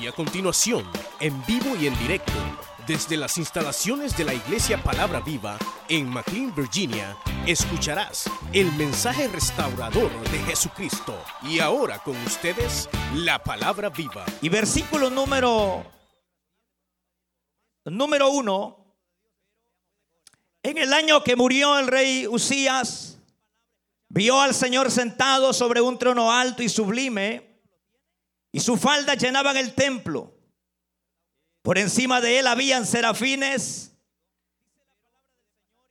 Y a continuación, en vivo y en directo, desde las instalaciones de la Iglesia Palabra Viva en McLean, Virginia, escucharás el mensaje restaurador de Jesucristo. Y ahora con ustedes, la Palabra Viva. Y versículo número número uno. En el año que murió el rey Usías, vio al Señor sentado sobre un trono alto y sublime, y su falda llenaban el templo. Por encima de él habían serafines.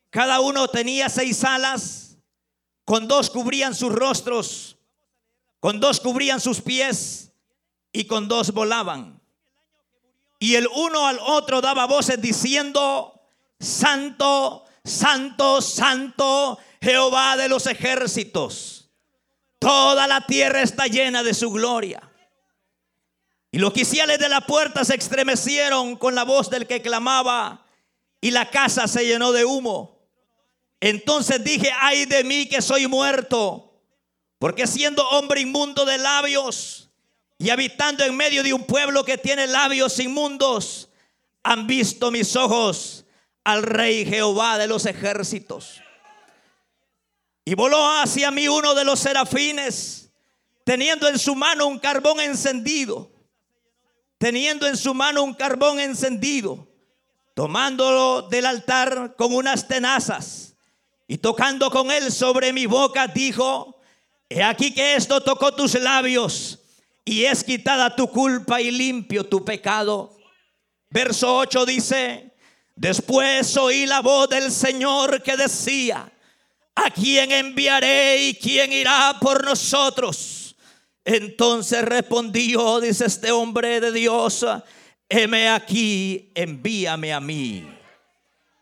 Cada uno tenía seis alas. Con dos cubrían sus rostros. Con dos cubrían sus pies. Y con dos volaban. Y el uno al otro daba voces diciendo, Santo, Santo, Santo, Jehová de los ejércitos. Toda la tierra está llena de su gloria. Y los quiciales de la puerta se estremecieron con la voz del que clamaba y la casa se llenó de humo. Entonces dije, ay de mí que soy muerto, porque siendo hombre inmundo de labios y habitando en medio de un pueblo que tiene labios inmundos, han visto mis ojos al rey Jehová de los ejércitos. Y voló hacia mí uno de los serafines, teniendo en su mano un carbón encendido teniendo en su mano un carbón encendido, tomándolo del altar con unas tenazas y tocando con él sobre mi boca, dijo, he aquí que esto tocó tus labios y es quitada tu culpa y limpio tu pecado. Verso 8 dice, después oí la voz del Señor que decía, ¿a quién enviaré y quién irá por nosotros? Entonces respondió, dice este hombre de Dios, heme aquí, envíame a mí.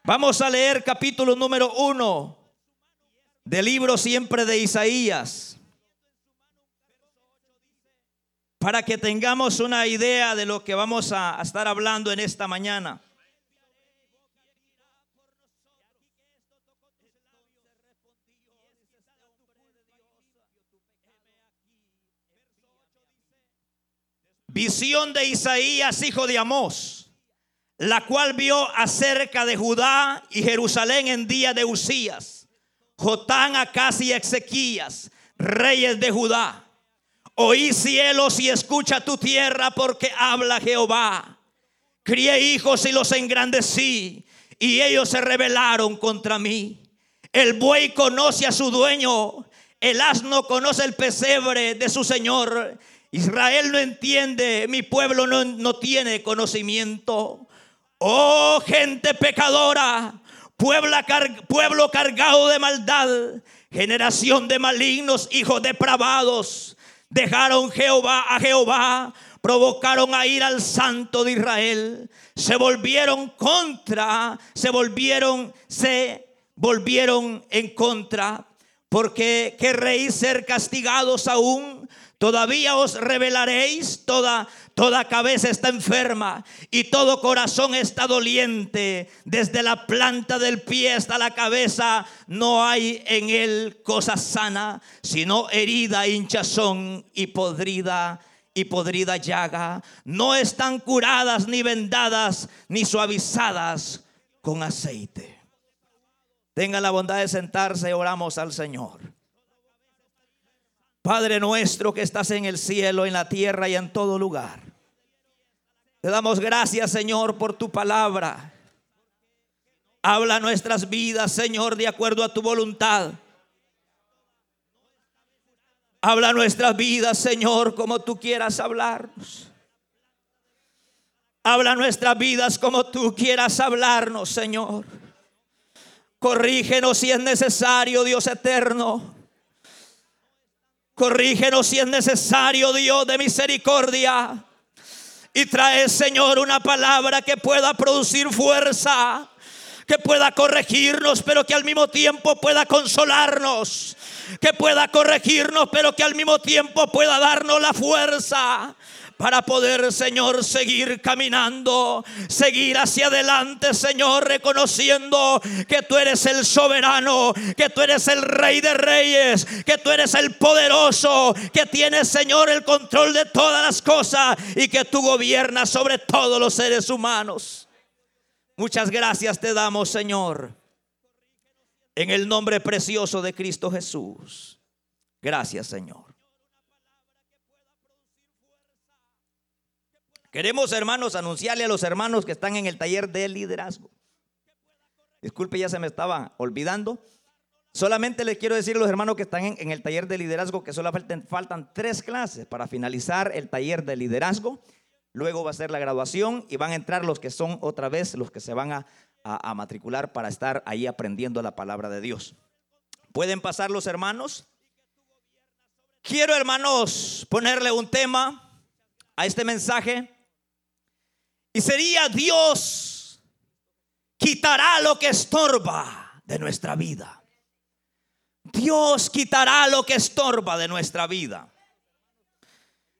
Vamos a leer capítulo número uno del libro siempre de Isaías. Para que tengamos una idea de lo que vamos a estar hablando en esta mañana. Visión de Isaías, hijo de Amós, la cual vio acerca de Judá y Jerusalén en día de Usías, Jotán, Acas y Ezequías, reyes de Judá. Oí cielos y escucha tu tierra porque habla Jehová. Crié hijos y los engrandecí y ellos se rebelaron contra mí. El buey conoce a su dueño, el asno conoce el pesebre de su señor Israel no entiende, mi pueblo no, tiene conocimiento. Oh gente pecadora, pueblo cargado de maldad, generación de malignos, hijos depravados, dejaron Jehová a Jehová, provocaron a ir al santo de Israel, se volvieron contra, se volvieron, se volvieron en contra, porque querréis ser castigados aún Todavía os revelaréis, toda, toda cabeza está enferma y todo corazón está doliente. Desde la planta del pie hasta la cabeza no hay en él cosa sana, sino herida, hinchazón y podrida y podrida llaga. No están curadas ni vendadas ni suavizadas con aceite. Tenga la bondad de sentarse y oramos al Señor. Padre nuestro que estás en el cielo, en la tierra y en todo lugar. Te damos gracias, Señor, por tu palabra. Habla nuestras vidas, Señor, de acuerdo a tu voluntad. Habla nuestras vidas, Señor, como tú quieras hablarnos. Habla nuestras vidas como tú quieras hablarnos, Señor. Corrígenos si es necesario, Dios eterno. Corrígenos si es necesario, Dios de misericordia. Y trae, Señor, una palabra que pueda producir fuerza, que pueda corregirnos, pero que al mismo tiempo pueda consolarnos, que pueda corregirnos, pero que al mismo tiempo pueda darnos la fuerza para poder, Señor, seguir caminando, seguir hacia adelante, Señor, reconociendo que tú eres el soberano, que tú eres el rey de reyes, que tú eres el poderoso, que tienes, Señor, el control de todas las cosas y que tú gobiernas sobre todos los seres humanos. Muchas gracias te damos, Señor, en el nombre precioso de Cristo Jesús. Gracias, Señor. Queremos, hermanos, anunciarle a los hermanos que están en el taller de liderazgo. Disculpe, ya se me estaba olvidando. Solamente les quiero decir a los hermanos que están en, el taller de liderazgo que solo faltan, tres clases para finalizar el taller de liderazgo. Luego va a ser la graduación y van a entrar los que son otra vez los que se van a, a matricular para estar ahí aprendiendo la palabra de Dios. ¿Pueden pasar los hermanos? Quiero, hermanos, ponerle un tema a este mensaje y sería Dios quitará lo que estorba de nuestra vida. Dios quitará lo que estorba de nuestra vida.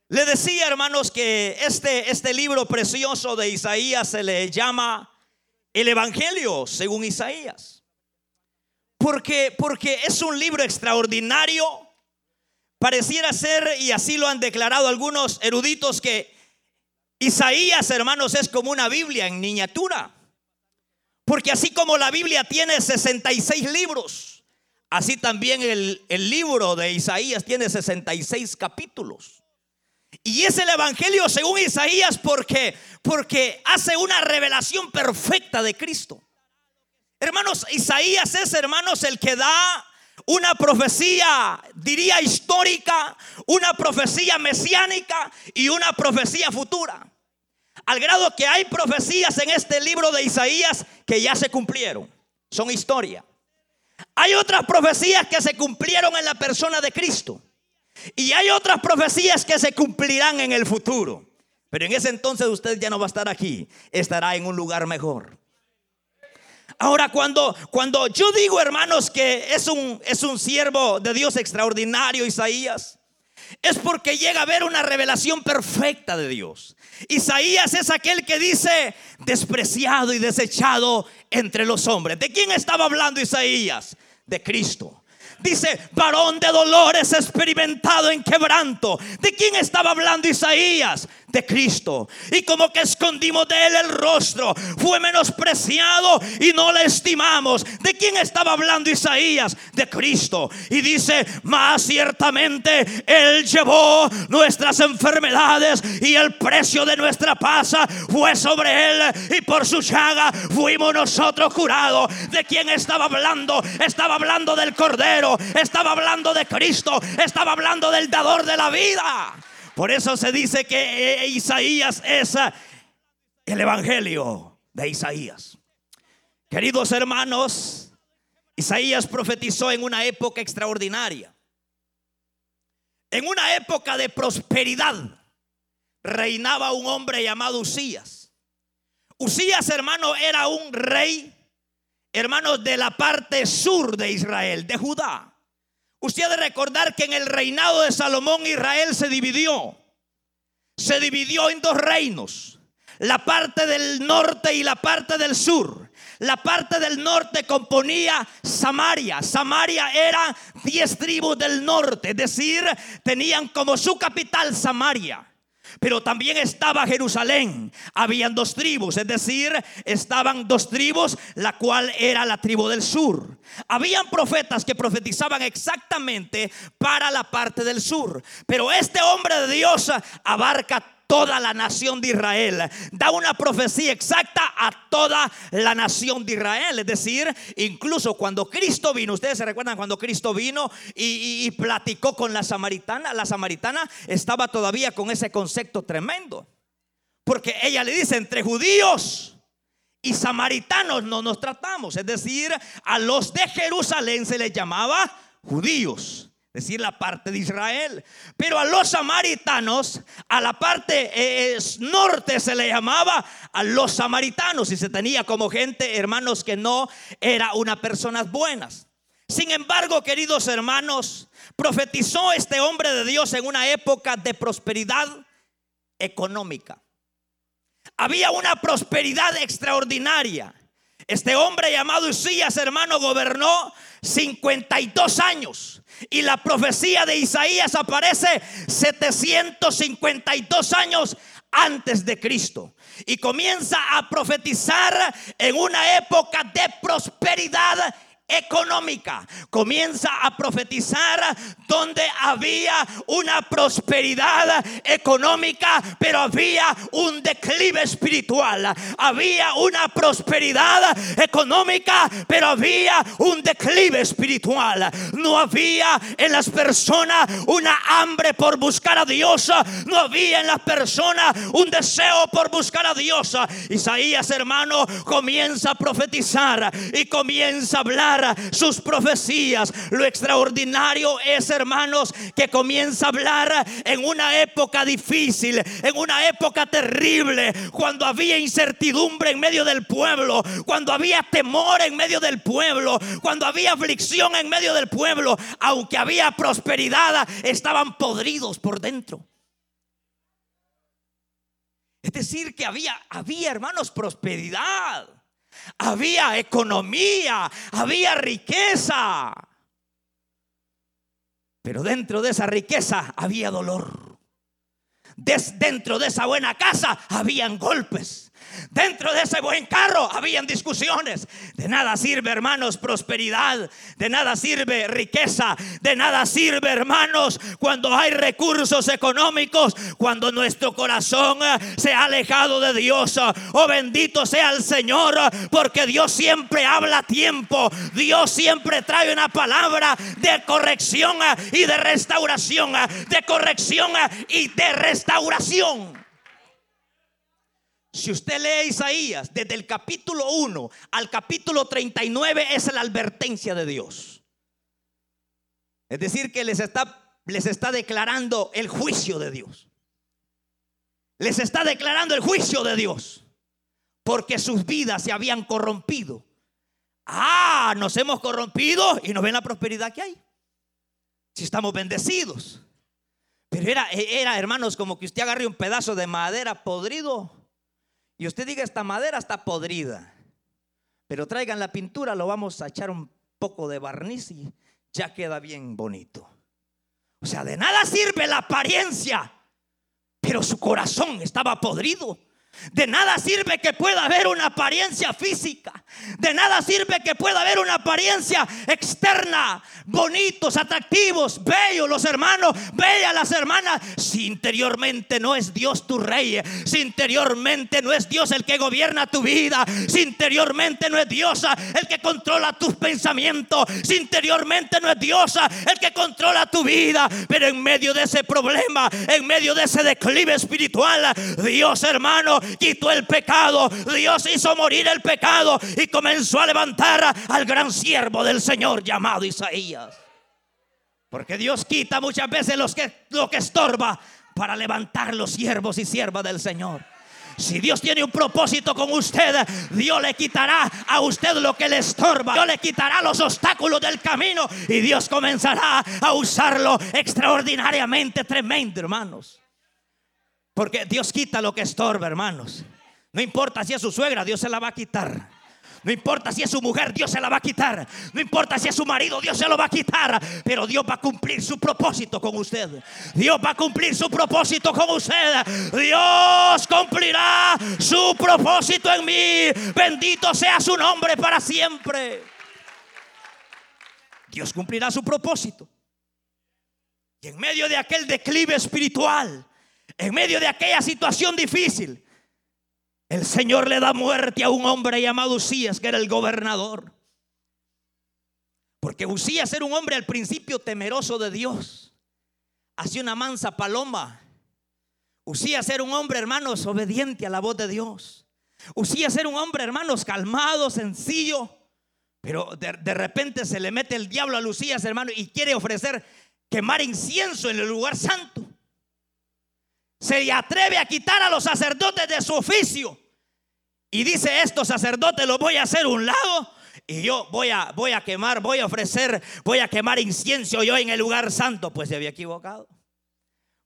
Le decía, hermanos, que este, este libro precioso de Isaías se le llama el Evangelio según Isaías. Porque, porque es un libro extraordinario. Pareciera ser, y así lo han declarado algunos eruditos, que Isaías, hermanos, es como una Biblia en miniatura. Porque así como la Biblia tiene 66 libros, así también el, el, libro de Isaías tiene 66 capítulos. Y es el Evangelio según Isaías porque, porque hace una revelación perfecta de Cristo. Hermanos, Isaías es, hermanos, el que da una profecía, diría histórica, una profecía mesiánica y una profecía futura. Al grado que hay profecías en este libro de Isaías que ya se cumplieron. Son historia. Hay otras profecías que se cumplieron en la persona de Cristo. Y hay otras profecías que se cumplirán en el futuro. Pero en ese entonces usted ya no va a estar aquí. Estará en un lugar mejor. Ahora, cuando, cuando yo digo, hermanos, que es un, es un siervo de Dios extraordinario, Isaías, es porque llega a ver una revelación perfecta de Dios. Isaías es aquel que dice despreciado y desechado entre los hombres. ¿De quién estaba hablando Isaías? De Cristo. Dice, varón de dolores experimentado en quebranto. ¿De quién estaba hablando Isaías? De Cristo. Y como que escondimos de él el rostro. Fue menospreciado y no le estimamos. ¿De quién estaba hablando Isaías? De Cristo. Y dice, más ciertamente él llevó nuestras enfermedades y el precio de nuestra paz fue sobre él. Y por su llaga fuimos nosotros curados. ¿De quién estaba hablando? Estaba hablando del Cordero estaba hablando de Cristo, estaba hablando del dador de la vida. Por eso se dice que eh, Isaías es eh, el Evangelio de Isaías. Queridos hermanos, Isaías profetizó en una época extraordinaria. En una época de prosperidad reinaba un hombre llamado Usías. Usías, hermano, era un rey hermanos, de la parte sur de Israel, de Judá. Usted debe recordar que en el reinado de Salomón Israel se dividió. Se dividió en dos reinos. La parte del norte y la parte del sur. La parte del norte componía Samaria. Samaria era diez tribus del norte, es decir, tenían como su capital Samaria. Pero también estaba Jerusalén. Habían dos tribus, es decir, estaban dos tribus, la cual era la tribu del sur. Habían profetas que profetizaban exactamente para la parte del sur. Pero este hombre de Dios abarca toda la nación de Israel. Da una profecía exacta a toda la nación de Israel. Es decir, incluso cuando Cristo vino, ustedes se recuerdan cuando Cristo vino y, platicó con la samaritana, la samaritana estaba todavía con ese concepto tremendo. Porque ella le dice, entre judíos y samaritanos no nos tratamos. Es decir, a los de Jerusalén se les llamaba judíos decir la parte de Israel. Pero a los samaritanos, a la parte eh, norte se le llamaba a los samaritanos y se tenía como gente, hermanos, que no era una personas buenas. Sin embargo, queridos hermanos, profetizó este hombre de Dios en una época de prosperidad económica. Había una prosperidad extraordinaria. Este hombre llamado Usías, hermano, gobernó 52 años. Y la profecía de Isaías aparece 752 años antes de Cristo. Y comienza a profetizar en una época de prosperidad económica. Comienza a profetizar donde había una prosperidad económica, pero había un declive espiritual. Había una prosperidad económica, pero había un declive espiritual. No había en las personas una hambre por buscar a Dios. No había en las personas un deseo por buscar a Dios. Isaías, hermano, comienza a profetizar y comienza a hablar sus profecías. Lo extraordinario es, hermanos, que comienza a hablar en una época difícil, en una época terrible, cuando había incertidumbre en medio del pueblo, cuando había temor en medio del pueblo, cuando había aflicción en medio del pueblo, aunque había prosperidad, estaban podridos por dentro. Es decir, que había, había hermanos, prosperidad había economía, había riqueza. Pero dentro de esa riqueza había dolor. dentro de esa buena casa habían golpes. Dentro de ese buen carro habían discusiones. De nada sirve, hermanos, prosperidad. De nada sirve riqueza. De nada sirve, hermanos, cuando hay recursos económicos. Cuando nuestro corazón eh, se ha alejado de Dios. Oh, bendito sea el Señor. Porque Dios siempre habla a tiempo. Dios siempre trae una palabra de corrección eh, y de restauración. Eh, de corrección y de restauración. Si usted lee Isaías desde el capítulo 1 al capítulo 39 es la advertencia de Dios. Es decir, que les está, les está declarando el juicio de Dios. Les está declarando el juicio de Dios. Porque sus vidas se habían corrompido. Ah, nos hemos corrompido y nos ven la prosperidad que hay. Si estamos bendecidos. Pero era, era, hermanos, como que usted agarre un pedazo de madera podrido y usted diga, esta madera está podrida, pero traigan la pintura, lo vamos a echar un poco de barniz y ya queda bien bonito. O sea, de nada sirve la apariencia, pero su corazón estaba podrido. De nada sirve que pueda haber una apariencia física. De nada sirve que pueda haber una apariencia externa. Bonitos, atractivos, bellos los hermanos, bellas las hermanas. Si interiormente no es Dios tu rey. Si interiormente no es Dios el que gobierna tu vida. Si interiormente no es Dios el que controla tus pensamientos. Si interiormente no es Dios el que controla tu vida. Pero en medio de ese problema, en medio de ese declive espiritual, Dios hermano quitó el pecado. Dios hizo morir el pecado y comenzó a levantar al gran siervo del Señor llamado Isaías. Porque Dios quita muchas veces los que, lo que estorba para levantar los siervos y siervas del Señor. Si Dios tiene un propósito con usted, Dios le quitará a usted lo que le estorba. Dios le quitará los obstáculos del camino y Dios comenzará a usarlo extraordinariamente tremendo, hermanos. Porque Dios quita lo que estorba, hermanos. No importa si es su suegra, Dios se la va a quitar. No importa si es su mujer, Dios se la va a quitar. No importa si es su marido, Dios se lo va a quitar. Pero Dios va a cumplir su propósito con usted. Dios va a cumplir su propósito con usted. Dios cumplirá su propósito en mí. Bendito sea su nombre para siempre. Dios cumplirá su propósito. Y en medio de aquel declive espiritual, en medio de aquella situación difícil, el Señor le da muerte a un hombre llamado Usías, que era el gobernador. Porque Usías era un hombre al principio temeroso de Dios. Hacía una mansa paloma. Usías era un hombre, hermanos, obediente a la voz de Dios. Usías era un hombre, hermanos, calmado, sencillo. Pero de, de repente se le mete el diablo a Lucías, hermano, y quiere ofrecer quemar incienso en el lugar santo se atreve a quitar a los sacerdotes de su oficio. Y dice, estos sacerdotes los voy a hacer un lado y yo voy a, voy a quemar, voy a ofrecer, voy a quemar incienso yo en el lugar santo. Pues se había equivocado.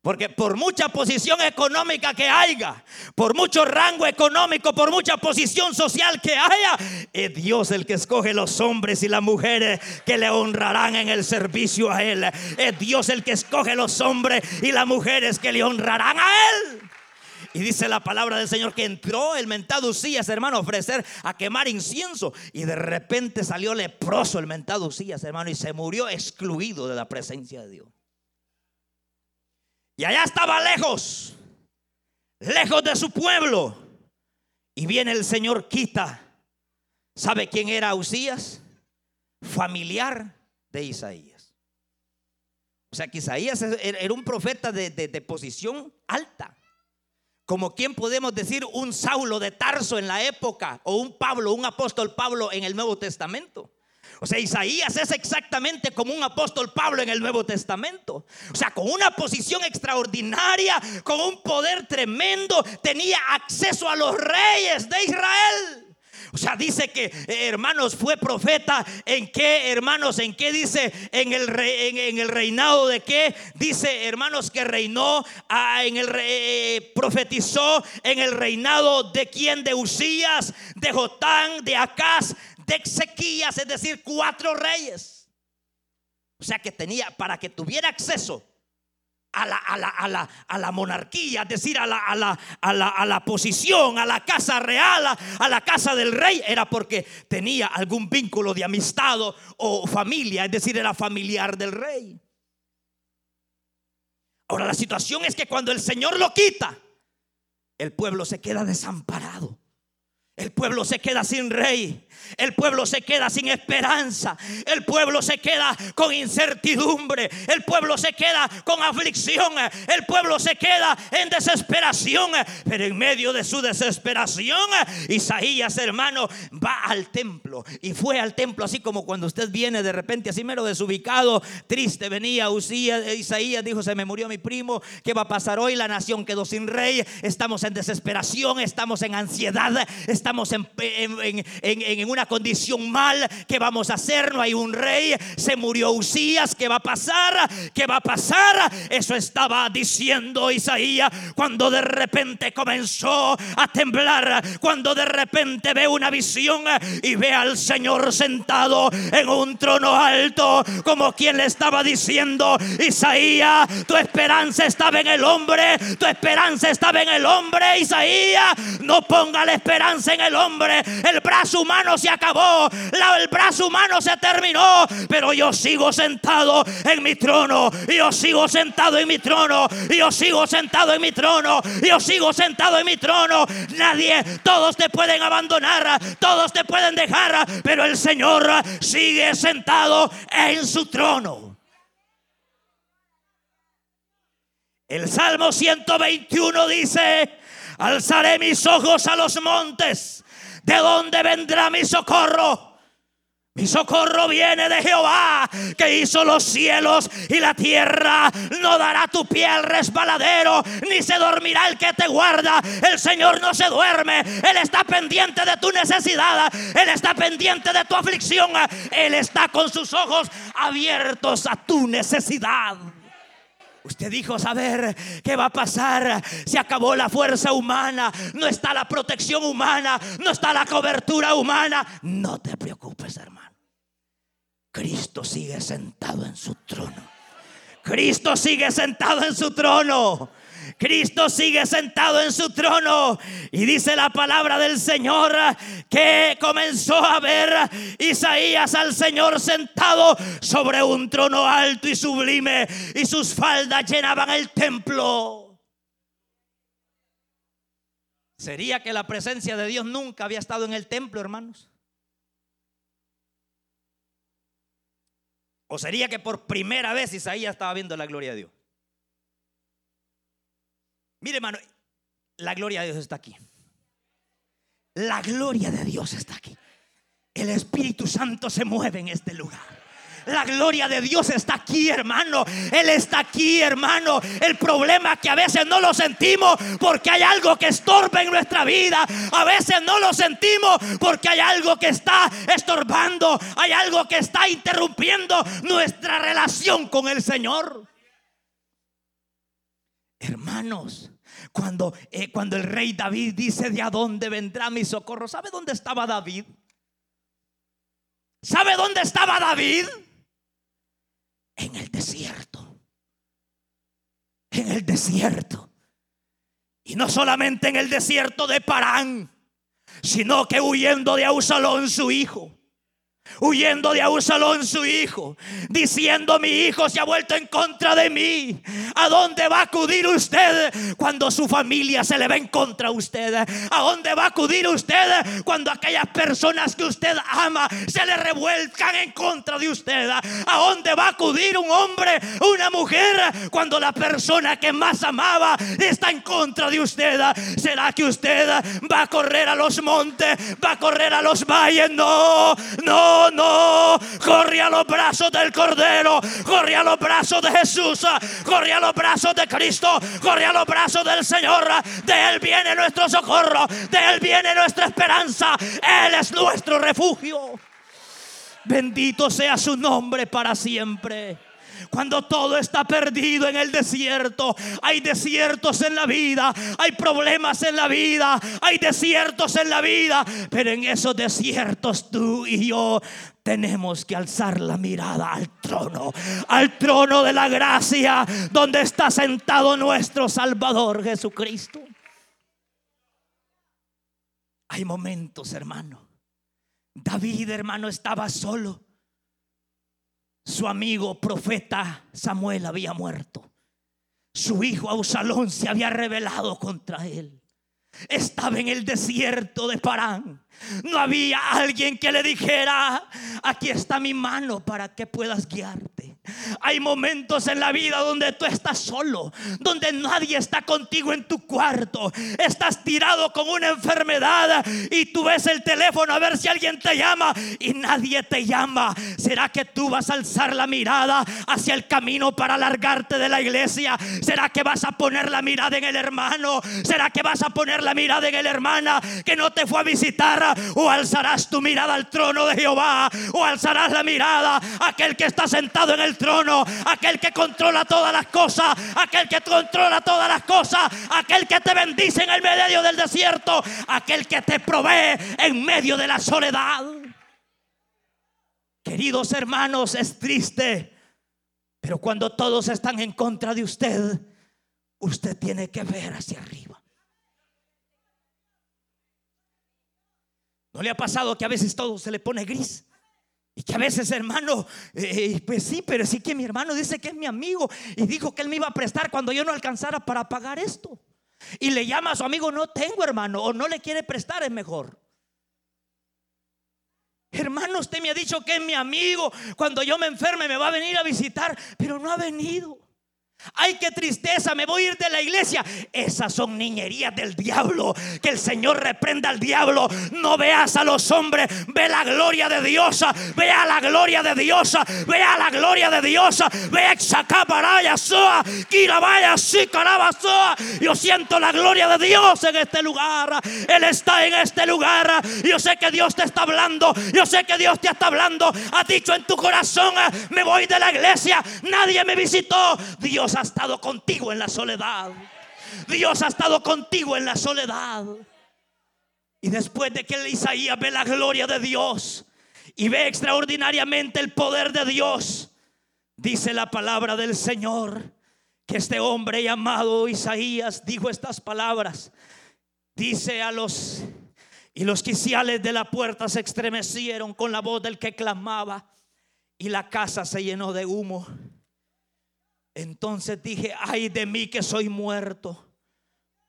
Porque por mucha posición económica que haya, por mucho rango económico, por mucha posición social que haya, es Dios el que escoge los hombres y las mujeres que le honrarán en el servicio a Él. Es Dios el que escoge los hombres y las mujeres que le honrarán a Él. Y dice la palabra del Señor que entró el mentado Usías, hermano, a ofrecer a quemar incienso. Y de repente salió leproso el mentado Usías, hermano, y se murió excluido de la presencia de Dios. Y allá estaba lejos, lejos de su pueblo. Y viene el Señor quita. ¿Sabe quién era Usías? Familiar de Isaías. O sea que Isaías era un profeta de, de posición alta. Como quien podemos decir un Saulo de Tarso en la época o un Pablo, un apóstol Pablo en el Nuevo Testamento. O sea, Isaías es exactamente como un apóstol Pablo en el Nuevo Testamento. O sea, con una posición extraordinaria, con un poder tremendo, tenía acceso a los reyes de Israel. O sea, dice que, eh, hermanos, fue profeta. En qué, hermanos, en qué dice, en el, en, el reinado de qué, dice, hermanos, que reinó, ah, en el, eh, profetizó en el reinado de quién, de Usías, de Jotán, de Acaz, de Ezequías, es decir, cuatro reyes. O sea que tenía, para que tuviera acceso a la, a la, a la, a la monarquía, es decir, a la, a, la, a, la, posición, a la casa real, a, la casa del rey, era porque tenía algún vínculo de amistad o familia, es decir, era familiar del rey. Ahora la situación es que cuando el Señor lo quita, el pueblo se queda desamparado. El pueblo se queda sin rey. El pueblo se queda sin esperanza. El pueblo se queda con incertidumbre. El pueblo se queda con aflicción. El pueblo se queda en desesperación. Pero en medio de su desesperación, Isaías, hermano, va al templo. Y fue al templo así como cuando usted viene de repente así mero desubicado, triste, venía Usías, Isaías dijo, se me murió mi primo. ¿Qué va a pasar hoy? La nación quedó sin rey. Estamos en desesperación. Estamos en ansiedad estamos en, una condición mal. ¿Qué vamos a hacer? No hay un rey. Se murió Usías. ¿Qué va a pasar? ¿Qué va a pasar? Eso estaba diciendo Isaías cuando de repente comenzó a temblar. Cuando de repente ve una visión y ve al Señor sentado en un trono alto, como quien le estaba diciendo: Isaías, tu esperanza estaba en el hombre. Tu esperanza estaba en el hombre, Isaías. No ponga la esperanza en el hombre. El brazo humano acabó. el brazo humano se terminó. Pero yo sigo sentado en mi trono. Yo sigo sentado en mi trono. Yo sigo sentado en mi trono. Yo sigo sentado en mi trono. Nadie, todos te pueden abandonar. Todos te pueden dejar. Pero el Señor sigue sentado en su trono. El Salmo 121 dice, Alzaré mis ojos a los montes. ¿De dónde vendrá mi socorro? Mi socorro viene de Jehová, que hizo los cielos y la tierra. No dará tu pie al resbaladero, ni se dormirá el que te guarda. El Señor no se duerme. Él está pendiente de tu necesidad. Él está pendiente de tu aflicción. Él está con sus ojos abiertos a tu necesidad. Usted dijo saber qué va a pasar. Se acabó la fuerza humana. No está la protección humana. No está la cobertura humana. No te preocupes, hermano. Cristo sigue sentado en su trono. Cristo sigue sentado en su trono. Cristo sigue sentado en su trono. Y dice la palabra del Señor que comenzó a ver Isaías al Señor sentado sobre un trono alto y sublime y sus faldas llenaban el templo. ¿Sería que la presencia de Dios nunca había estado en el templo, hermanos? ¿O sería que por primera vez Isaías estaba viendo la gloria de Dios? Mire, hermano, la gloria de Dios está aquí. La gloria de Dios está aquí. El Espíritu Santo se mueve en este lugar. La gloria de Dios está aquí, hermano. Él está aquí, hermano. El problema es que a veces no lo sentimos porque hay algo que estorba en nuestra vida. A veces no lo sentimos porque hay algo que está estorbando. Hay algo que está interrumpiendo nuestra relación con el Señor. Hermanos, cuando, eh, cuando el rey David dice de a dónde vendrá mi socorro, ¿sabe dónde estaba David? ¿Sabe dónde estaba David? En el desierto. En el desierto. Y no solamente en el desierto de Parán, sino que huyendo de Ausalón su hijo huyendo de Absalón su hijo, diciendo mi hijo se ha vuelto en contra de mí. ¿A dónde va a acudir usted cuando su familia se le va en contra a usted? ¿A dónde va a acudir usted cuando aquellas personas que usted ama se le revuelcan en contra de usted? ¿A dónde va a acudir un hombre, una mujer cuando la persona que más amaba está en contra de usted? ¿Será que usted va a correr a los montes, va a correr a los valles? No, no no, Corre a los brazos del Cordero, corre a los brazos de Jesús, corre a los brazos de Cristo, corre a los brazos del Señor. De Él viene nuestro socorro, de Él viene nuestra esperanza. Él es nuestro refugio. Bendito sea su nombre para siempre. Cuando todo está perdido en el desierto, hay desiertos en la vida, hay problemas en la vida, hay desiertos en la vida, pero en esos desiertos tú y yo tenemos que alzar la mirada al trono, al trono de la gracia, donde está sentado nuestro Salvador Jesucristo. Hay momentos, hermano. David, hermano, estaba solo su amigo profeta Samuel había muerto. Su hijo Absalón se había rebelado contra él. Estaba en el desierto de Parán. No había alguien que le dijera, aquí está mi mano para que puedas guiarte. Hay momentos en la vida donde tú estás solo, donde nadie está contigo en tu cuarto. Estás tirado con una enfermedad y tú ves el teléfono a ver si alguien te llama y nadie te llama. ¿Será que tú vas a alzar la mirada hacia el camino para alargarte de la iglesia? ¿Será que vas a poner la mirada en el hermano? ¿Será que vas a poner la mirada en el hermana que no te fue a visitar? ¿O alzarás tu mirada al trono de Jehová? ¿O alzarás la mirada a aquel que está sentado en el trono, aquel que controla todas las cosas, aquel que controla todas las cosas, aquel que te bendice en el medio del desierto, aquel que te provee en medio de la soledad. Queridos hermanos, es triste, pero cuando todos están en contra de usted, usted tiene que ver hacia arriba. ¿No le ha pasado que a veces todo se le pone gris? Y que a veces, hermano, eh, pues sí, pero sí que mi hermano dice que es mi amigo y dijo que él me iba a prestar cuando yo no alcanzara para pagar esto. Y le llama a su amigo, no tengo hermano, o no le quiere prestar, es mejor. Hermano, usted me ha dicho que es mi amigo, cuando yo me enferme me va a venir a visitar, pero no ha venido. Ay, qué tristeza, me voy a ir de la iglesia. Esas son niñerías del diablo. Que el Señor reprenda al diablo. No veas a los hombres, ve la gloria de Dios. Vea la gloria de Dios. Vea la gloria de Dios. Vea Xacaparaya Soa. Kirabaya Sikarabasoa. Yo siento la gloria de Dios en este lugar. Él está en este lugar. Yo sé que Dios te está hablando. Yo sé que Dios te está hablando. Ha dicho en tu corazón: Me voy de la iglesia. Nadie me visitó. Dios Dios ha estado contigo en la soledad. Dios ha estado contigo en la soledad. Y después de que Isaías ve la gloria de Dios y ve extraordinariamente el poder de Dios, dice la palabra del Señor que este hombre llamado Isaías dijo estas palabras. Dice a los y los quiciales de la puerta se estremecieron con la voz del que clamaba y la casa se llenó de humo. Entonces dije, ay de mí que soy muerto,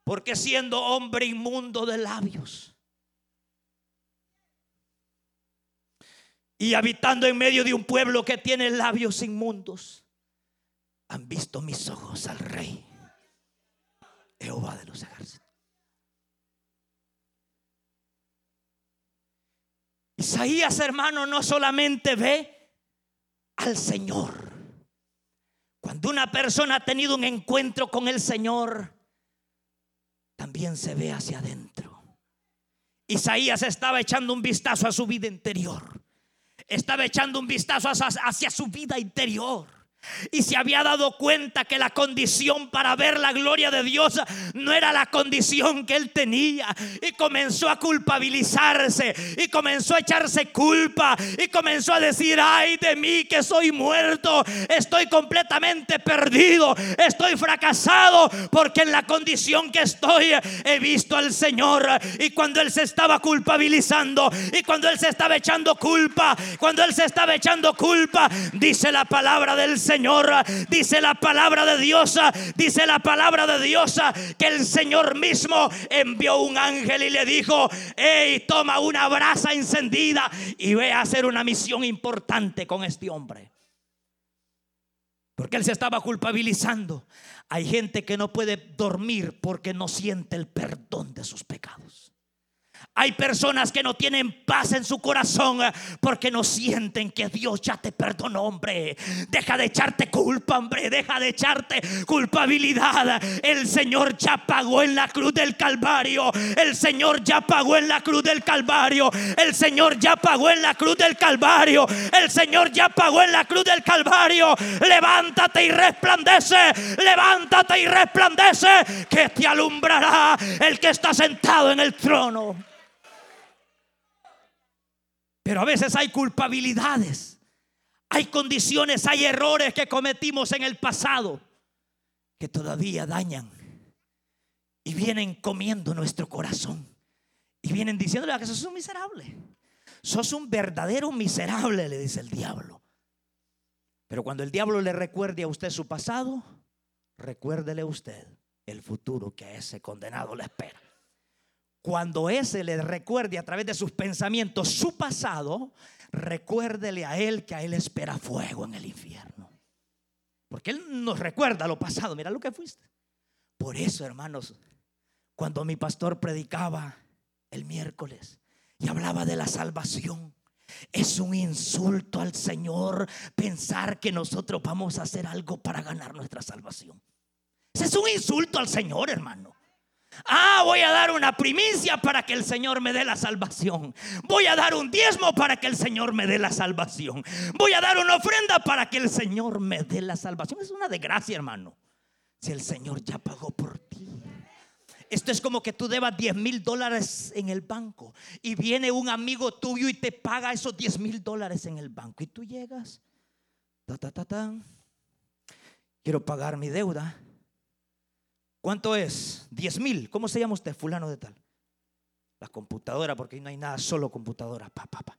porque siendo hombre inmundo de labios y habitando en medio de un pueblo que tiene labios inmundos, han visto mis ojos al rey, Jehová de los ejércitos. Isaías, hermano, no solamente ve al Señor, cuando una persona ha tenido un encuentro con el Señor, también se ve hacia adentro. Isaías estaba echando un vistazo a su vida interior. Estaba echando un vistazo hacia, su vida interior. Y se había dado cuenta que la condición para ver la gloria de Dios no era la condición que él tenía. Y comenzó a culpabilizarse y comenzó a echarse culpa y comenzó a decir, ay de mí que soy muerto, estoy completamente perdido, estoy fracasado porque en la condición que estoy he visto al Señor y cuando él se estaba culpabilizando y cuando él se estaba echando culpa, cuando él se estaba echando culpa, dice la palabra del Señor Señor, dice la palabra de Dios, dice la palabra de Dios que el Señor mismo envió un ángel y le dijo, hey, toma una brasa encendida y ve a hacer una misión importante con este hombre. Porque él se estaba culpabilizando. Hay gente que no puede dormir porque no siente el perdón de sus pecados. Hay personas que no tienen paz en su corazón eh, porque no sienten que Dios ya te perdonó, hombre. Deja de echarte culpa, hombre. Deja de echarte culpabilidad. El Señor ya pagó en la cruz del Calvario. El Señor ya pagó en la cruz del Calvario. El Señor ya pagó en la cruz del Calvario. El Señor ya pagó en la cruz del Calvario. Levántate y resplandece. Levántate y resplandece. Que te alumbrará el que está sentado en el trono. Pero a veces hay culpabilidades, hay condiciones, hay errores que cometimos en el pasado que todavía dañan y vienen comiendo nuestro corazón y vienen diciéndole que sos un miserable. Sos un verdadero miserable, le dice el diablo. Pero cuando el diablo le recuerde a usted su pasado, recuérdele a usted el futuro que a ese condenado le espera cuando ese le recuerde a través de sus pensamientos su pasado, recuérdele a él que a él espera fuego en el infierno. Porque él nos recuerda lo pasado, mira lo que fuiste. Por eso, hermanos, cuando mi pastor predicaba el miércoles y hablaba de la salvación, es un insulto al Señor pensar que nosotros vamos a hacer algo para ganar nuestra salvación. Es un insulto al Señor, hermano. Ah, voy a dar una primicia para que el Señor me dé la salvación. Voy a dar un diezmo para que el Señor me dé la salvación. Voy a dar una ofrenda para que el Señor me dé la salvación. Es una desgracia, hermano. Si el Señor ya pagó por ti. Esto es como que tú debas 10 mil dólares en el banco y viene un amigo tuyo y te paga esos 10 mil dólares en el banco. Y tú llegas, ta, ta, ta, quiero pagar mi deuda. ¿Cuánto es? 10 mil. ¿Cómo se llama usted? Fulano de tal. La computadora, porque no hay nada, solo computadora. Pa, pa, pa.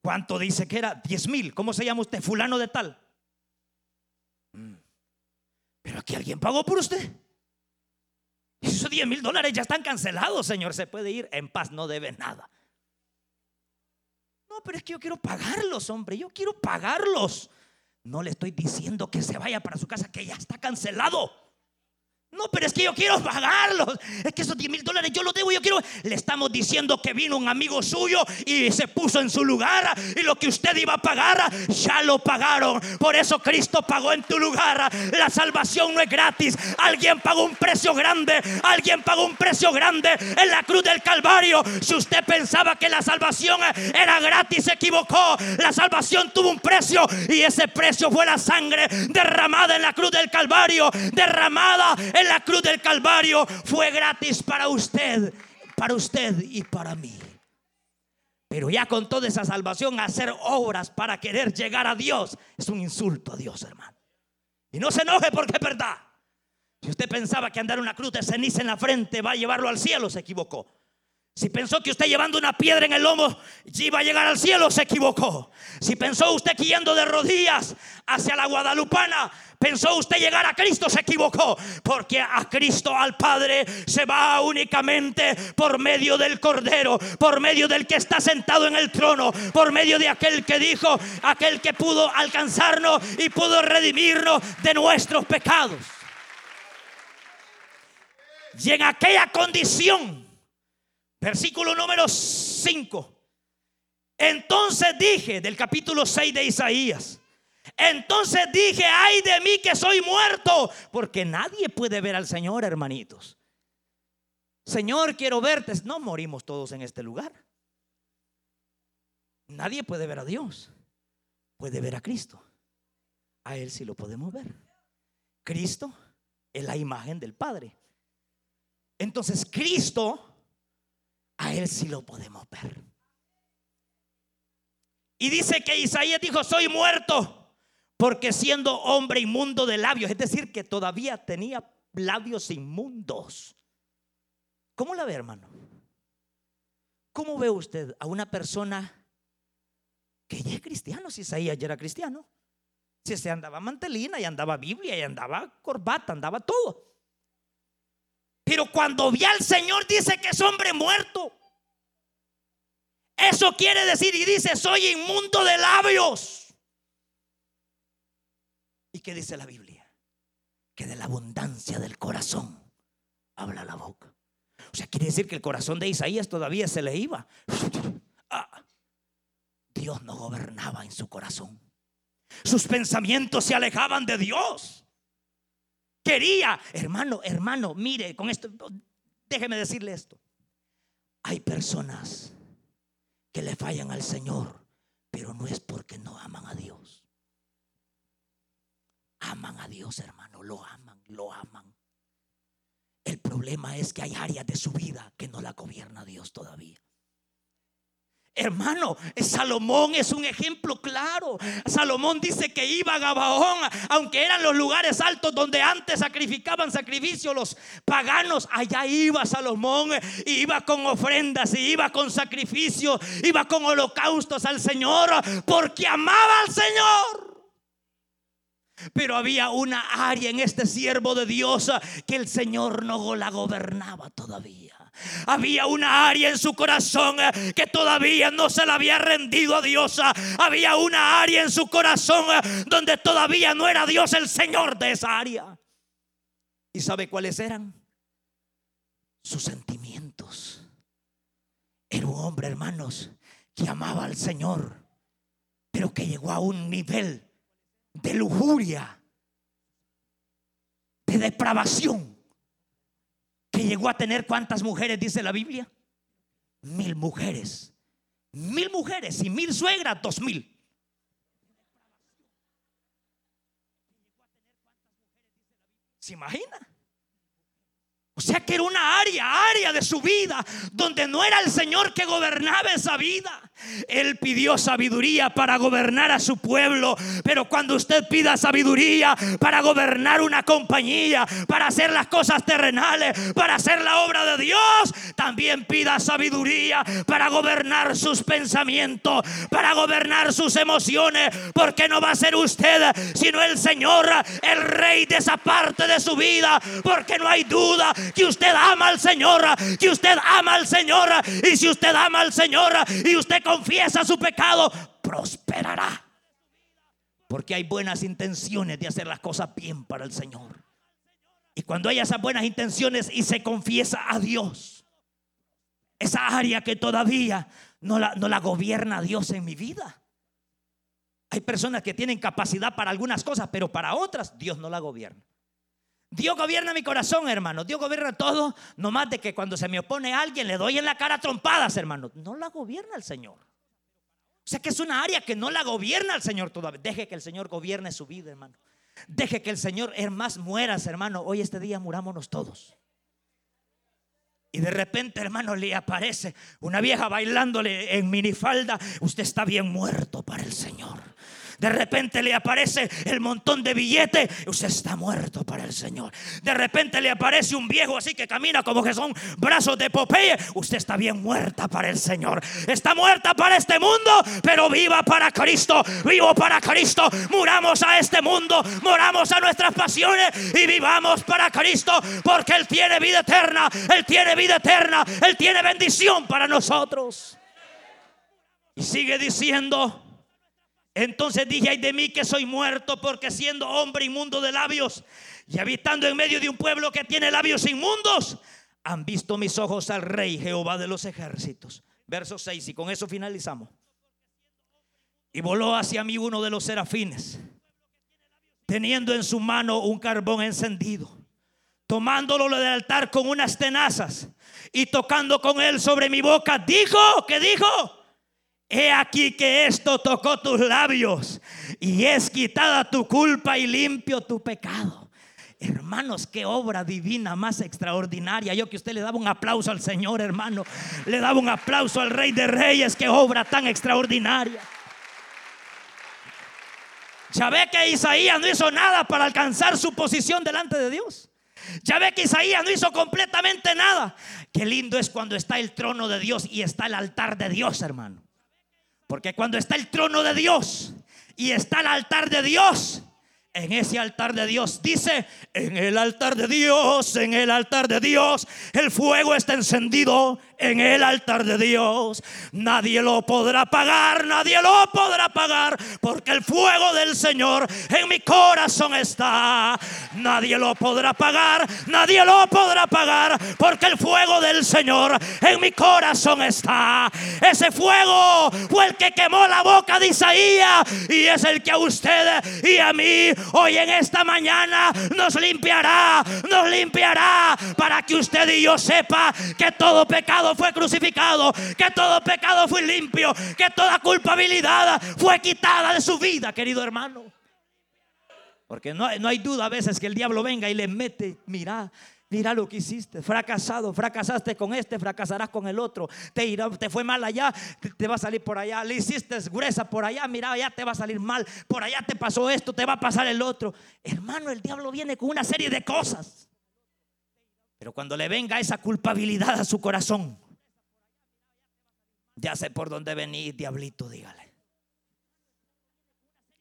¿Cuánto dice que era? 10 mil. ¿Cómo se llama usted? Fulano de tal. Mm. Pero aquí alguien pagó por usted. Esos 10 mil dólares ya están cancelados, señor. Se puede ir en paz, no debe nada. No, pero es que yo quiero pagarlos, hombre. Yo quiero pagarlos. No le estoy diciendo que se vaya para su casa, que ya está cancelado. No, pero es que yo quiero pagarlos. Es que esos 10 mil dólares yo los debo, yo quiero. Le estamos diciendo que vino un amigo suyo y se puso en su lugar. Y lo que usted iba a pagar, ya lo pagaron. Por eso Cristo pagó en tu lugar. La salvación no es gratis. Alguien pagó un precio grande. Alguien pagó un precio grande en la cruz del Calvario. Si usted pensaba que la salvación era gratis, se equivocó. La salvación tuvo un precio. Y ese precio fue la sangre derramada en la cruz del Calvario. Derramada en la cruz del Calvario fue gratis para usted, para usted y para mí. Pero ya con toda esa salvación, hacer obras para querer llegar a Dios es un insulto a Dios, hermano. Y no se enoje porque es verdad. Si usted pensaba que andar una cruz de ceniza en la frente va a llevarlo al cielo, se equivocó. Si pensó que usted llevando una piedra en el lomo iba a llegar al cielo, se equivocó. Si pensó usted que de rodillas hacia la Guadalupana pensó usted llegar a Cristo, se equivocó. Porque a Cristo, al Padre, se va únicamente por medio del Cordero, por medio del que está sentado en el trono, por medio de aquel que dijo, aquel que pudo alcanzarnos y pudo redimirnos de nuestros pecados. Y en aquella condición, versículo número 5. Entonces dije del capítulo 6 de Isaías, entonces dije, ay de mí que soy muerto, porque nadie puede ver al Señor, hermanitos. Señor, quiero verte. No morimos todos en este lugar. Nadie puede ver a Dios. Puede ver a Cristo. a Él sí lo podemos ver. Cristo es la imagen del Padre. Entonces Cristo, a Él sí lo podemos ver. Y dice que Isaías dijo, soy muerto, porque siendo hombre inmundo de labios, es decir, que todavía tenía labios inmundos. ¿Cómo la ve, hermano? ¿Cómo ve usted a una persona que ya es cristiano? Si Isaías ya era cristiano. Si se andaba mantelina y andaba Biblia y andaba corbata, andaba todo. Pero cuando ve al Señor dice que es hombre muerto. Eso quiere decir y dice, soy inmundo de labios. ¿Y qué dice la Biblia? Que de la abundancia del corazón habla la boca. O sea, quiere decir que el corazón de Isaías todavía se le iba. Ah, Dios no gobernaba en su corazón. Sus pensamientos se alejaban de Dios. Quería, hermano, hermano, mire, con esto, déjeme decirle esto. Hay personas que le fallan al Señor, pero no es porque no aman a Dios. Aman a Dios, hermano, lo aman, lo aman. El problema es que hay áreas de su vida que no la gobierna Dios todavía. Hermano, Salomón es un ejemplo claro. Salomón dice que iba a Gabaón, aunque eran los lugares altos donde antes sacrificaban sacrificios los paganos. Allá iba Salomón, iba con ofrendas, y iba con sacrificios, iba con holocaustos al Señor, porque amaba al Señor. Pero había una área en este siervo de Dios que el Señor no la gobernaba todavía. Había una área en su corazón eh, que todavía no se la había rendido a Dios. Había una área en su corazón eh, donde todavía no era Dios el Señor de esa área. ¿Y sabe cuáles eran? Sus sentimientos. Era un hombre, hermanos, que amaba al Señor, pero que llegó a un nivel de lujuria, de depravación que llegó a tener cuántas mujeres, dice la Biblia. Mil mujeres. Mil mujeres y mil suegras, dos mil. ¿Se imagina? Sea que era una área, área de su vida donde no era el Señor que gobernaba esa vida. Él pidió sabiduría para gobernar a su pueblo. Pero cuando usted pida sabiduría para gobernar una compañía, para hacer las cosas terrenales, para hacer la obra de Dios, también pida sabiduría para gobernar sus pensamientos, para gobernar sus emociones. Porque no va a ser usted, sino el Señor, el rey de esa parte de su vida. Porque no hay duda que usted ama al Señor, que usted ama al Señor. Y si usted ama al Señor y usted confiesa su pecado, prosperará. Porque hay buenas intenciones de hacer las cosas bien para el Señor. Y cuando hay esas buenas intenciones y se confiesa a Dios, esa área que todavía no la, no la gobierna Dios en mi vida. Hay personas que tienen capacidad para algunas cosas, pero para otras Dios no la gobierna. Dios gobierna mi corazón, hermano. Dios gobierna todo. No más de que cuando se me opone alguien le doy en la cara trompadas, hermano. No la gobierna el Señor. O sea que es una área que no la gobierna el Señor todavía. Deje que el Señor gobierne su vida, hermano. Deje que el Señor, es más, mueras, hermano. Hoy este día murámonos todos. Y de repente, hermano, le aparece una vieja bailándole en minifalda. Usted está bien muerto para el Señor. De repente le aparece el montón de billetes. Usted está muerto para el Señor. De repente le aparece un viejo así que camina como que son brazos de Popeye. Usted está bien muerta para el Señor. Está muerta para este mundo, pero viva para Cristo. Vivo para Cristo. Muramos a este mundo. Moramos a nuestras pasiones y vivamos para Cristo. Porque Él tiene vida eterna. Él tiene vida eterna. Él tiene bendición para nosotros. Y sigue diciendo. Entonces dije, ay de mí que soy muerto porque siendo hombre inmundo de labios y habitando en medio de un pueblo que tiene labios inmundos, han visto mis ojos al rey Jehová de los ejércitos. Verso 6 y con eso finalizamos. Y voló hacia mí uno de los serafines, teniendo en su mano un carbón encendido, tomándolo del altar con unas tenazas y tocando con él sobre mi boca, dijo, ¿qué dijo? He aquí que esto tocó tus labios y es quitada tu culpa y limpio tu pecado. Hermanos, qué obra divina más extraordinaria. Yo que usted le daba un aplauso al Señor, hermano. Le daba un aplauso al Rey de Reyes. Qué obra tan extraordinaria. Ya ve que Isaías no hizo nada para alcanzar su posición delante de Dios. Ya ve que Isaías no hizo completamente nada. Qué lindo es cuando está el trono de Dios y está el altar de Dios, hermano. Porque cuando está el trono de Dios y está el altar de Dios, en ese altar de Dios. Dice, en el altar de Dios, en el altar de Dios, el fuego está encendido en el altar de Dios. Nadie lo podrá pagar, nadie lo podrá pagar, porque el fuego del Señor en mi corazón está. Nadie lo podrá pagar, nadie lo podrá pagar, porque el fuego del Señor en mi corazón está. Ese fuego fue el que quemó la boca de Isaías y es el que a usted y a mí hoy en esta mañana nos limpiará, nos limpiará para que usted y yo sepa que todo pecado fue crucificado, que todo pecado fue limpio, que toda culpabilidad fue quitada de su vida, querido hermano. Porque no, no hay duda a veces que el diablo venga y le mete, mira, Mira lo que hiciste, fracasado, fracasaste con este, fracasarás con el otro. Te, irá, te fue mal allá, te, va a salir por allá. Le hiciste gruesa por allá, mira, ya te va a salir mal. Por allá te pasó esto, te va a pasar el otro. Hermano, el diablo viene con una serie de cosas. Pero cuando le venga esa culpabilidad a su corazón, ya sé por dónde venís, diablito, dígale.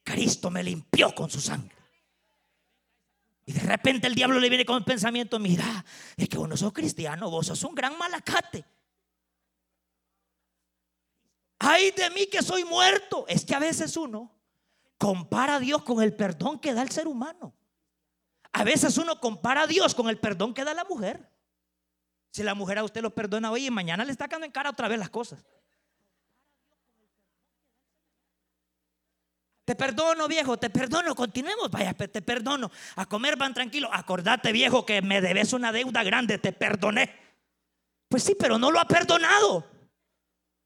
Cristo me limpió con su sangre. Y de repente el diablo le viene con el pensamiento, mira, es que vos no sos cristiano, vos sos un gran malacate. Ay de mí que soy muerto. Es que a veces uno compara a Dios con el perdón que da el ser humano. A veces uno compara a Dios con el perdón que da la mujer. Si la mujer a usted lo perdona hoy y mañana le está cayendo en cara otra vez las cosas. Te perdono, viejo, te perdono, continuemos, vaya, te perdono. A comer van tranquilo. Acordate, viejo, que me debes una deuda grande, te perdoné. Pues sí, pero no lo ha perdonado.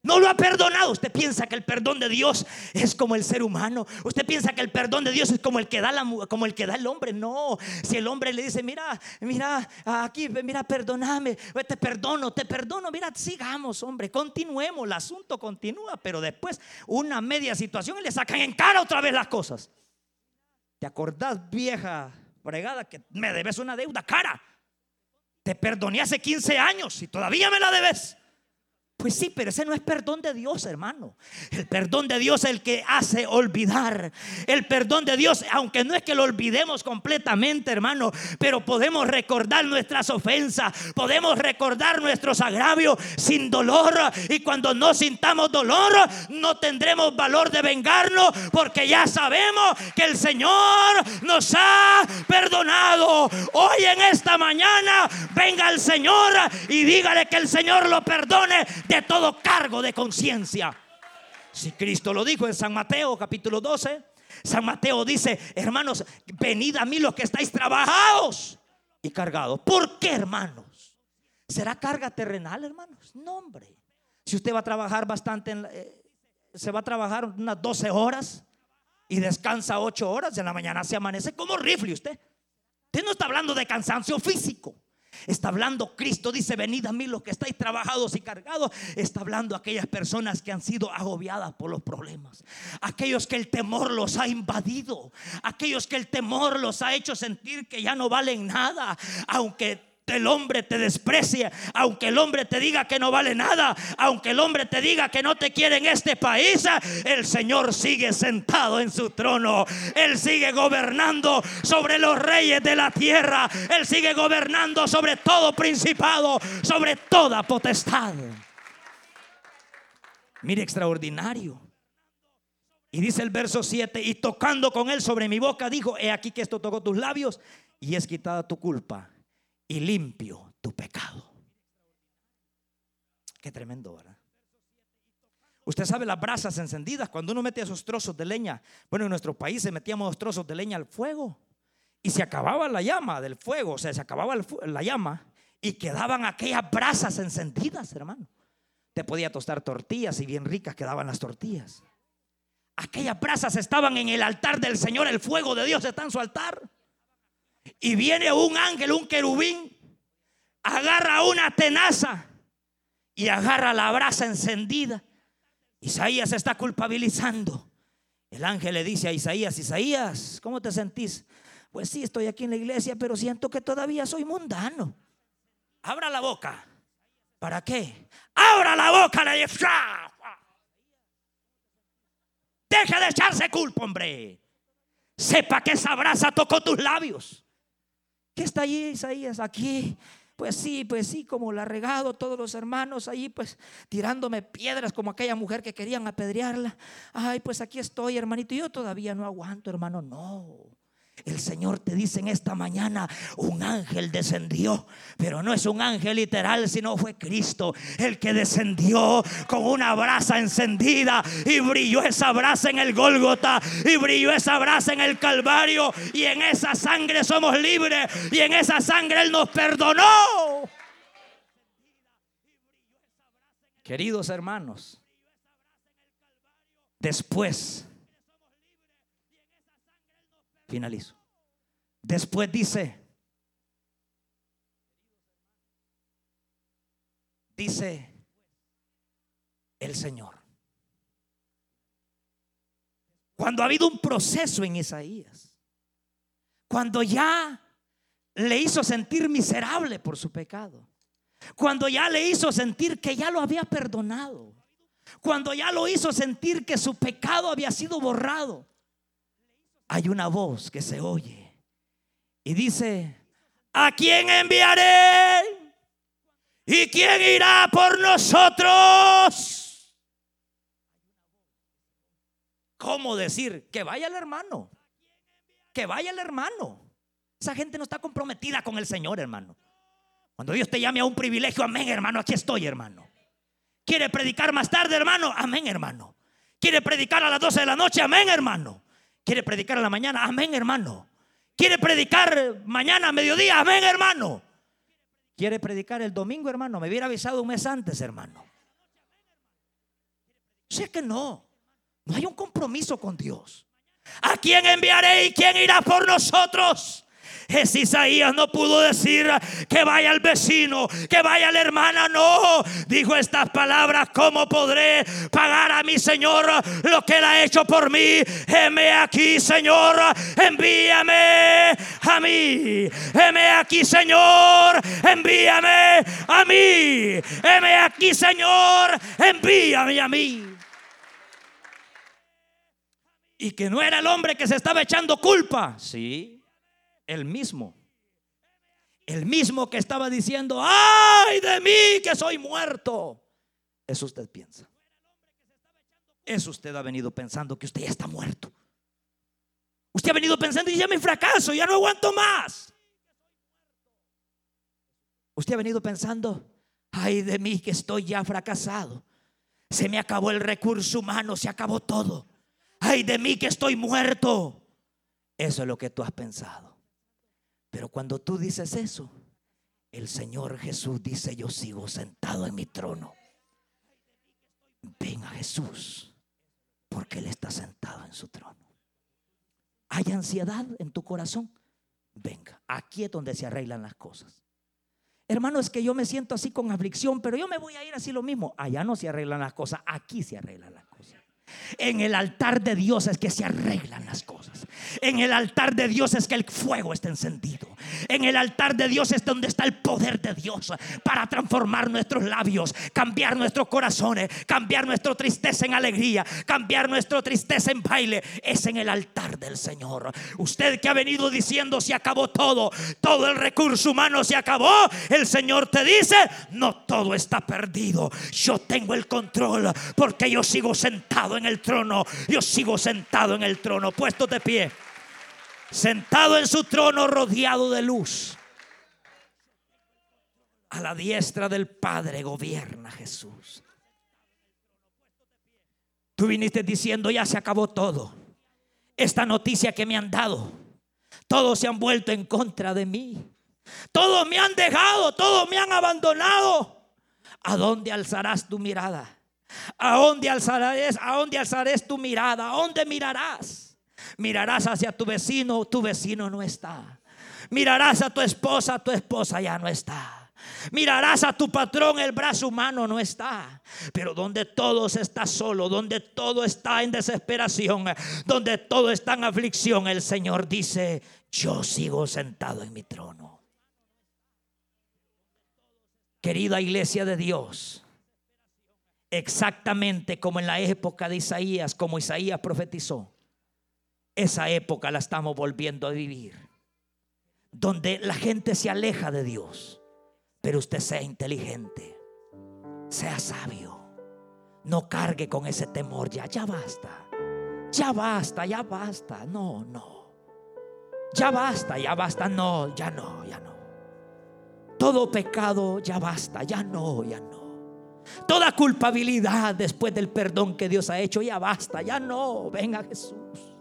No lo ha perdonado. Usted piensa que el perdón de Dios es como el ser humano. Usted piensa que el perdón de Dios es como el que da la, como el que da el hombre. No. Si el hombre le dice, mira, mira, aquí, mira, perdóname, te perdono, te perdono. Mira, sigamos, hombre, continuemos. El asunto continúa, pero después una media situación y le sacan en cara otra vez las cosas. ¿Te acordás, vieja bregada, que me debes una deuda cara? Te perdoné hace 15 años y todavía me la debes. Pues sí, pero ese no es perdón de Dios, hermano. El perdón de Dios es el que hace olvidar. El perdón de Dios, aunque no es que lo olvidemos completamente, hermano, pero podemos recordar nuestras ofensas, podemos recordar nuestros agravios sin dolor. Y cuando no sintamos dolor, no tendremos valor de vengarnos, porque ya sabemos que el Señor nos ha perdonado. Hoy en esta mañana, venga el Señor y dígale que el Señor lo perdone de todo cargo de conciencia. Si Cristo lo dijo en San Mateo capítulo 12, San Mateo dice, hermanos, venid a mí los que estáis trabajados y cargados. ¿Por qué, hermanos? ¿Será carga terrenal, hermanos? No, hombre. Si usted va a trabajar bastante, eh, se va a trabajar unas 12 horas y descansa 8 horas, en la mañana se amanece como rifle usted. Usted no está hablando de cansancio físico. Está hablando Cristo, dice, venid a mí los que estáis trabajados y cargados. Está hablando a aquellas personas que han sido agobiadas por los problemas. Aquellos que el temor los ha invadido. Aquellos que el temor los ha hecho sentir que ya no valen nada. Aunque el hombre te desprecie, aunque el hombre te diga que no vale nada, aunque el hombre te diga que no te quiere en este país, el Señor sigue sentado en su trono. Él sigue gobernando sobre los reyes de la tierra. Él sigue gobernando sobre todo principado, sobre toda potestad. Mire, extraordinario. Y dice el verso 7, y tocando con él sobre mi boca, dijo, he aquí que esto tocó tus labios y es quitada tu culpa y limpio tu pecado. Qué tremendo, ¿verdad? Usted sabe las brasas encendidas, cuando uno mete esos trozos de leña, bueno, en nuestro país se metíamos trozos de leña al fuego y se acababa la llama del fuego, o sea, se acababa la llama y quedaban aquellas brasas encendidas, hermano. te podía tostar tortillas y bien ricas quedaban las tortillas. Aquellas brasas estaban en el altar del Señor, el fuego de Dios está en su altar. Y viene un ángel, un querubín, agarra una tenaza y agarra la brasa encendida. Isaías está culpabilizando. El ángel le dice a Isaías, Isaías, ¿cómo te sentís? Pues sí, estoy aquí en la iglesia, pero siento que todavía soy mundano. Abra la boca. ¿Para qué? Abra la boca, le dice. Deje de echarse culpa, hombre. Sepa que esa brasa tocó tus labios. ¿Qué está allí, Isaías? Aquí. Pues sí, pues sí, como la regado todos los hermanos ahí, pues tirándome piedras como aquella mujer que querían apedrearla. Ay, pues aquí estoy, hermanito. Yo todavía no aguanto, hermano. No. El Señor te dice en esta mañana, un ángel descendió, pero no es un ángel literal, sino fue Cristo el que descendió con una brasa encendida y brilló esa brasa en el Gólgota y brilló esa brasa en el Calvario y en esa sangre somos libres y en esa sangre Él nos perdonó. Queridos hermanos, después Finalizo. Después dice, dice el Señor. Cuando ha habido un proceso en Isaías, cuando ya le hizo sentir miserable por su pecado, cuando ya le hizo sentir que ya lo había perdonado, cuando ya lo hizo sentir que su pecado había sido borrado, hay una voz que se oye y dice, ¿a quién enviaré? ¿Y quién irá por nosotros? ¿Cómo decir? Que vaya el hermano. Que vaya el hermano. Esa gente no está comprometida con el Señor, hermano. Cuando Dios te llame a un privilegio, amén, hermano, aquí estoy, hermano. ¿Quiere predicar más tarde, hermano? Amén, hermano. ¿Quiere predicar a las 12 de la noche? Amén, hermano. ¿Quiere predicar a la mañana? Amén, hermano. ¿Quiere predicar mañana a mediodía? Amén, hermano. ¿Quiere predicar el domingo, hermano? Me hubiera avisado un mes antes, hermano. Sé que no. No hay un compromiso con Dios. ¿A quién enviaré y quién irá por nosotros? Es Isaías no pudo decir que vaya el vecino, que vaya la hermana, no. Dijo estas palabras, ¿cómo podré pagar a mi Señor lo que él ha hecho por mí? Heme aquí, Señor, envíame a mí. Heme aquí, Señor, envíame a mí. Heme aquí, Señor, envíame a mí. Y que no era el hombre que se estaba echando culpa. Sí, el mismo. El mismo que estaba diciendo, ay de mí que soy muerto. Eso usted piensa. Eso usted ha venido pensando que usted ya está muerto. Usted ha venido pensando y ya me fracaso, ya no aguanto más. Usted ha venido pensando, ay de mí que estoy ya fracasado. Se me acabó el recurso humano, se acabó todo. Ay de mí que estoy muerto. Eso es lo que tú has pensado. Pero cuando tú dices eso, el Señor Jesús dice, yo sigo sentado en mi trono. Ven a Jesús, porque Él está sentado en su trono. ¿Hay ansiedad en tu corazón? Venga, aquí es donde se arreglan las cosas. Hermano, es que yo me siento así con aflicción, pero yo me voy a ir así lo mismo. Allá no se arreglan las cosas, aquí se arreglan las cosas. En el altar de Dios es que se arreglan las cosas. En el altar de Dios es que el fuego está encendido. En el altar de Dios es donde está el poder de Dios para transformar nuestros labios, cambiar nuestros corazones, cambiar nuestra tristeza en alegría, cambiar nuestra tristeza en baile. Es en el altar del Señor. Usted que ha venido diciendo se acabó todo, todo el recurso humano se acabó. El Señor te dice, no todo está perdido. Yo tengo el control porque yo sigo sentado en el trono. Yo sigo sentado en el trono, puesto de pie. Sentado en su trono rodeado de luz. A la diestra del Padre gobierna Jesús. Tú viniste diciendo, ya se acabó todo. Esta noticia que me han dado, todos se han vuelto en contra de mí. Todos me han dejado, todos me han abandonado. ¿A dónde alzarás tu mirada? ¿A dónde alzarás, a dónde alzarás tu mirada? ¿A dónde mirarás? Mirarás hacia tu vecino, tu vecino no está. Mirarás a tu esposa, tu esposa ya no está. Mirarás a tu patrón, el brazo humano no está. Pero donde todo está solo, donde todo está en desesperación, donde todo está en aflicción, el Señor dice, yo sigo sentado en mi trono. Querida iglesia de Dios, exactamente como en la época de Isaías, como Isaías profetizó, esa época la estamos volviendo a vivir, donde la gente se aleja de Dios pero usted sea inteligente, sea sabio. No cargue con ese temor ya, ya basta. Ya basta, ya basta. No, no. Ya basta, ya basta. No, ya no, ya no. Todo pecado ya basta, ya no, ya no. Toda culpabilidad después del perdón que Dios ha hecho, ya basta, ya no. Venga Jesús.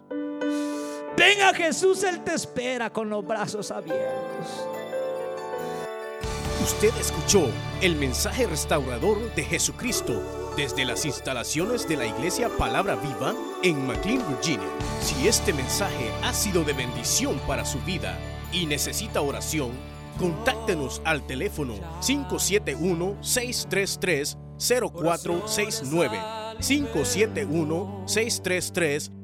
Venga Jesús, Él te espera con los brazos abiertos. Usted escuchó el mensaje restaurador de Jesucristo desde las instalaciones de la iglesia Palabra Viva en McLean, Virginia. Si este mensaje ha sido de bendición para su vida y necesita oración, contáctenos al teléfono 571-633-0469. 571-633-0469.